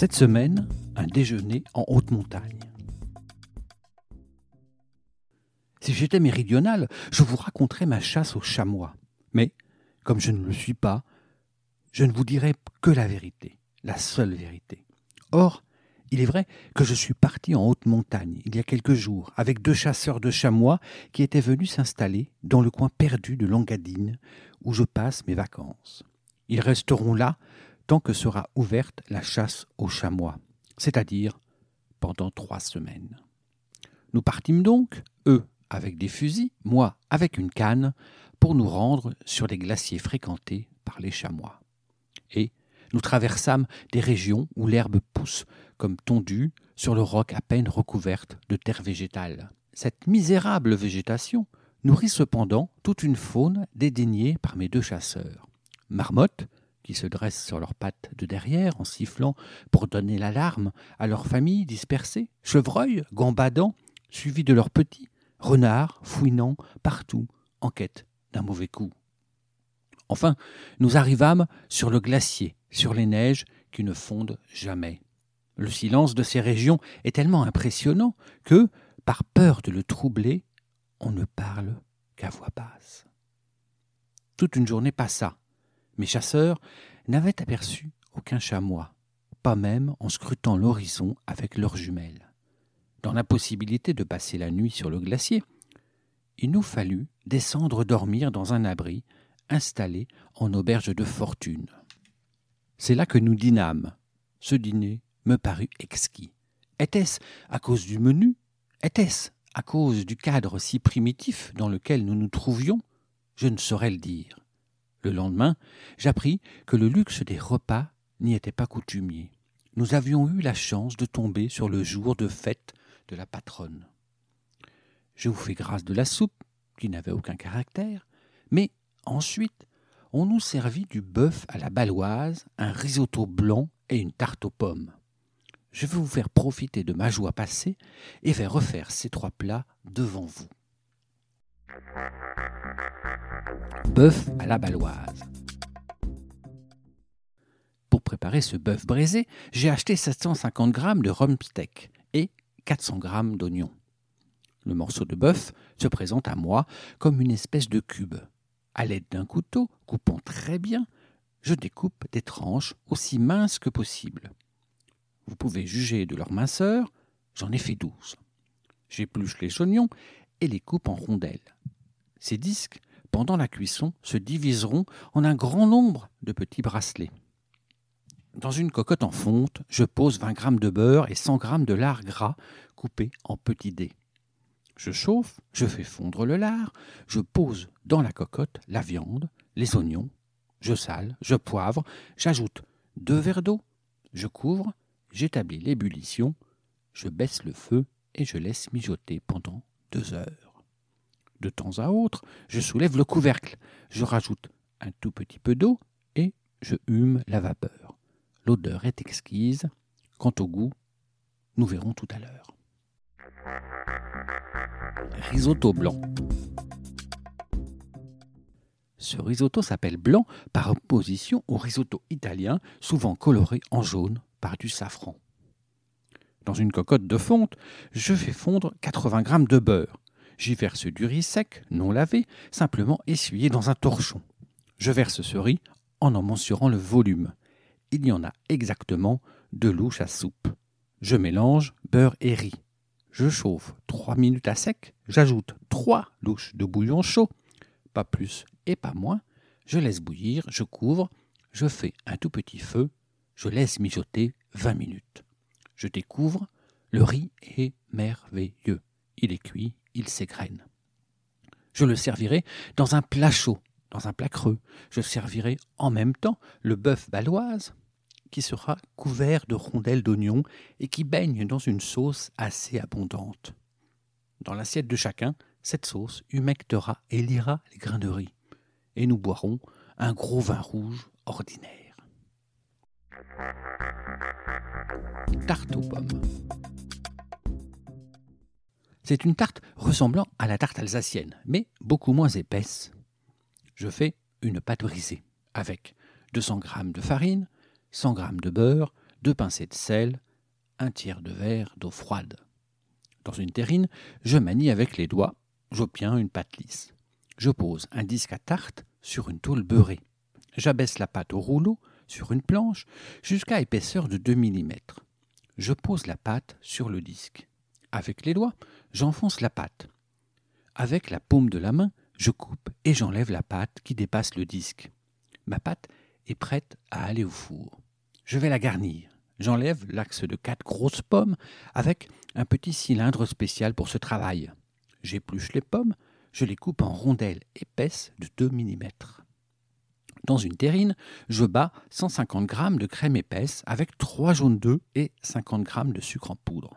Cette semaine, un déjeuner en haute montagne. Si j'étais méridional, je vous raconterais ma chasse au chamois. Mais, comme je ne le suis pas, je ne vous dirai que la vérité, la seule vérité. Or, il est vrai que je suis parti en haute montagne il y a quelques jours avec deux chasseurs de chamois qui étaient venus s'installer dans le coin perdu de Langadine où je passe mes vacances. Ils resteront là tant que sera ouverte la chasse aux chamois, c'est-à-dire pendant trois semaines. Nous partîmes donc, eux avec des fusils, moi avec une canne, pour nous rendre sur les glaciers fréquentés par les chamois. Et nous traversâmes des régions où l'herbe pousse, comme tondue, sur le roc à peine recouverte de terre végétale. Cette misérable végétation nourrit cependant toute une faune dédaignée par mes deux chasseurs. Marmottes, qui se dressent sur leurs pattes de derrière en sifflant pour donner l'alarme à leurs familles dispersées, chevreuils gambadant, suivis de leurs petits, renards fouinant partout en quête d'un mauvais coup. Enfin, nous arrivâmes sur le glacier, sur les neiges qui ne fondent jamais. Le silence de ces régions est tellement impressionnant que, par peur de le troubler, on ne parle qu'à voix basse. Toute une journée passa. Mes chasseurs n'avaient aperçu aucun chamois, pas même en scrutant l'horizon avec leurs jumelles. Dans l'impossibilité de passer la nuit sur le glacier, il nous fallut descendre dormir dans un abri installé en auberge de fortune. C'est là que nous dînâmes. Ce dîner me parut exquis. Était-ce à cause du menu? Était-ce à cause du cadre si primitif dans lequel nous nous trouvions? Je ne saurais le dire. Le lendemain, j'appris que le luxe des repas n'y était pas coutumier. Nous avions eu la chance de tomber sur le jour de fête de la patronne. Je vous fais grâce de la soupe, qui n'avait aucun caractère, mais ensuite on nous servit du bœuf à la baloise, un risotto blanc et une tarte aux pommes. Je vais vous faire profiter de ma joie passée et vais refaire ces trois plats devant vous. Bœuf à la baloise. Pour préparer ce bœuf braisé, j'ai acheté 750 g de rhum steak et 400 g d'oignons. Le morceau de bœuf se présente à moi comme une espèce de cube. À l'aide d'un couteau, coupant très bien, je découpe des tranches aussi minces que possible. Vous pouvez juger de leur minceur, j'en ai fait douze. J'épluche les oignons et les coupe en rondelles. Ces disques, pendant la cuisson, se diviseront en un grand nombre de petits bracelets. Dans une cocotte en fonte, je pose 20 g de beurre et 100 g de lard gras coupé en petits dés. Je chauffe, je fais fondre le lard, je pose dans la cocotte la viande, les oignons, je sale, je poivre, j'ajoute deux verres d'eau, je couvre, j'établis l'ébullition, je baisse le feu et je laisse mijoter pendant deux heures. De temps à autre, je soulève le couvercle, je rajoute un tout petit peu d'eau et je hume la vapeur. L'odeur est exquise. Quant au goût, nous verrons tout à l'heure. Risotto blanc. Ce risotto s'appelle blanc par opposition au risotto italien, souvent coloré en jaune par du safran. Dans une cocotte de fonte, je fais fondre 80 g de beurre. J'y verse du riz sec, non lavé, simplement essuyé dans un torchon. Je verse ce riz en en mensurant le volume. Il y en a exactement deux louches à soupe. Je mélange beurre et riz. Je chauffe trois minutes à sec, j'ajoute trois louches de bouillon chaud, pas plus et pas moins. Je laisse bouillir, je couvre, je fais un tout petit feu, je laisse mijoter vingt minutes. Je découvre, le riz est merveilleux. Il est cuit, il s'égrène. Je le servirai dans un plat chaud, dans un plat creux. Je servirai en même temps le bœuf baloise, qui sera couvert de rondelles d'oignons et qui baigne dans une sauce assez abondante. Dans l'assiette de chacun, cette sauce humectera et lira les grains de riz. Et nous boirons un gros vin rouge ordinaire. Tarte aux pommes. C'est une tarte ressemblant à la tarte alsacienne, mais beaucoup moins épaisse. Je fais une pâte brisée avec 200 g de farine, 100 g de beurre, deux pincées de sel, un tiers de verre d'eau froide. Dans une terrine, je manie avec les doigts, j'obtiens une pâte lisse. Je pose un disque à tarte sur une tôle beurrée. J'abaisse la pâte au rouleau sur une planche jusqu'à épaisseur de 2 mm. Je pose la pâte sur le disque. Avec les doigts, j'enfonce la pâte. Avec la paume de la main, je coupe et j'enlève la pâte qui dépasse le disque. Ma pâte est prête à aller au four. Je vais la garnir. J'enlève l'axe de quatre grosses pommes avec un petit cylindre spécial pour ce travail. J'épluche les pommes, je les coupe en rondelles épaisses de 2 mm. Dans une terrine, je bats 150 g de crème épaisse avec 3 jaunes d'œufs et 50 g de sucre en poudre.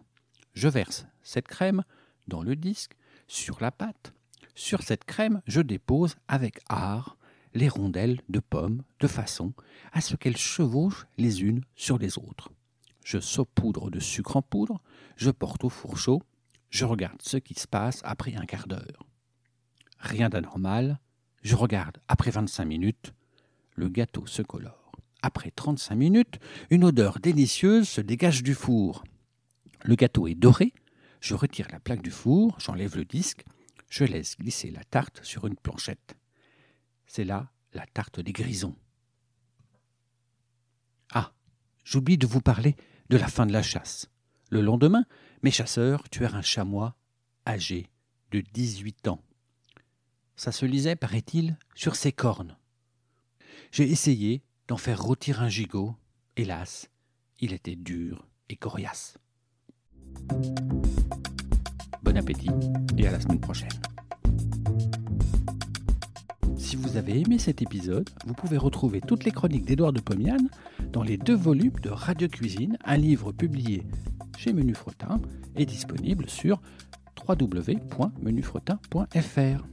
Je verse cette crème dans le disque, sur la pâte. Sur cette crème, je dépose avec art les rondelles de pommes de façon à ce qu'elles chevauchent les unes sur les autres. Je saupoudre de sucre en poudre, je porte au four chaud, je regarde ce qui se passe après un quart d'heure. Rien d'anormal, je regarde après 25 minutes, le gâteau se colore. Après 35 minutes, une odeur délicieuse se dégage du four. Le gâteau est doré, je retire la plaque du four, j'enlève le disque, je laisse glisser la tarte sur une planchette. C'est là la tarte des grisons. Ah, j'oublie de vous parler de la fin de la chasse. Le lendemain, mes chasseurs tuèrent un chamois âgé de 18 ans. Ça se lisait, paraît-il, sur ses cornes. J'ai essayé d'en faire rôtir un gigot. Hélas, il était dur et coriace. Bon appétit et à la semaine prochaine. Si vous avez aimé cet épisode, vous pouvez retrouver toutes les chroniques d'Édouard de Pomian dans les deux volumes de Radio Cuisine, un livre publié chez Menu Fretin et disponible sur www.menufretin.fr.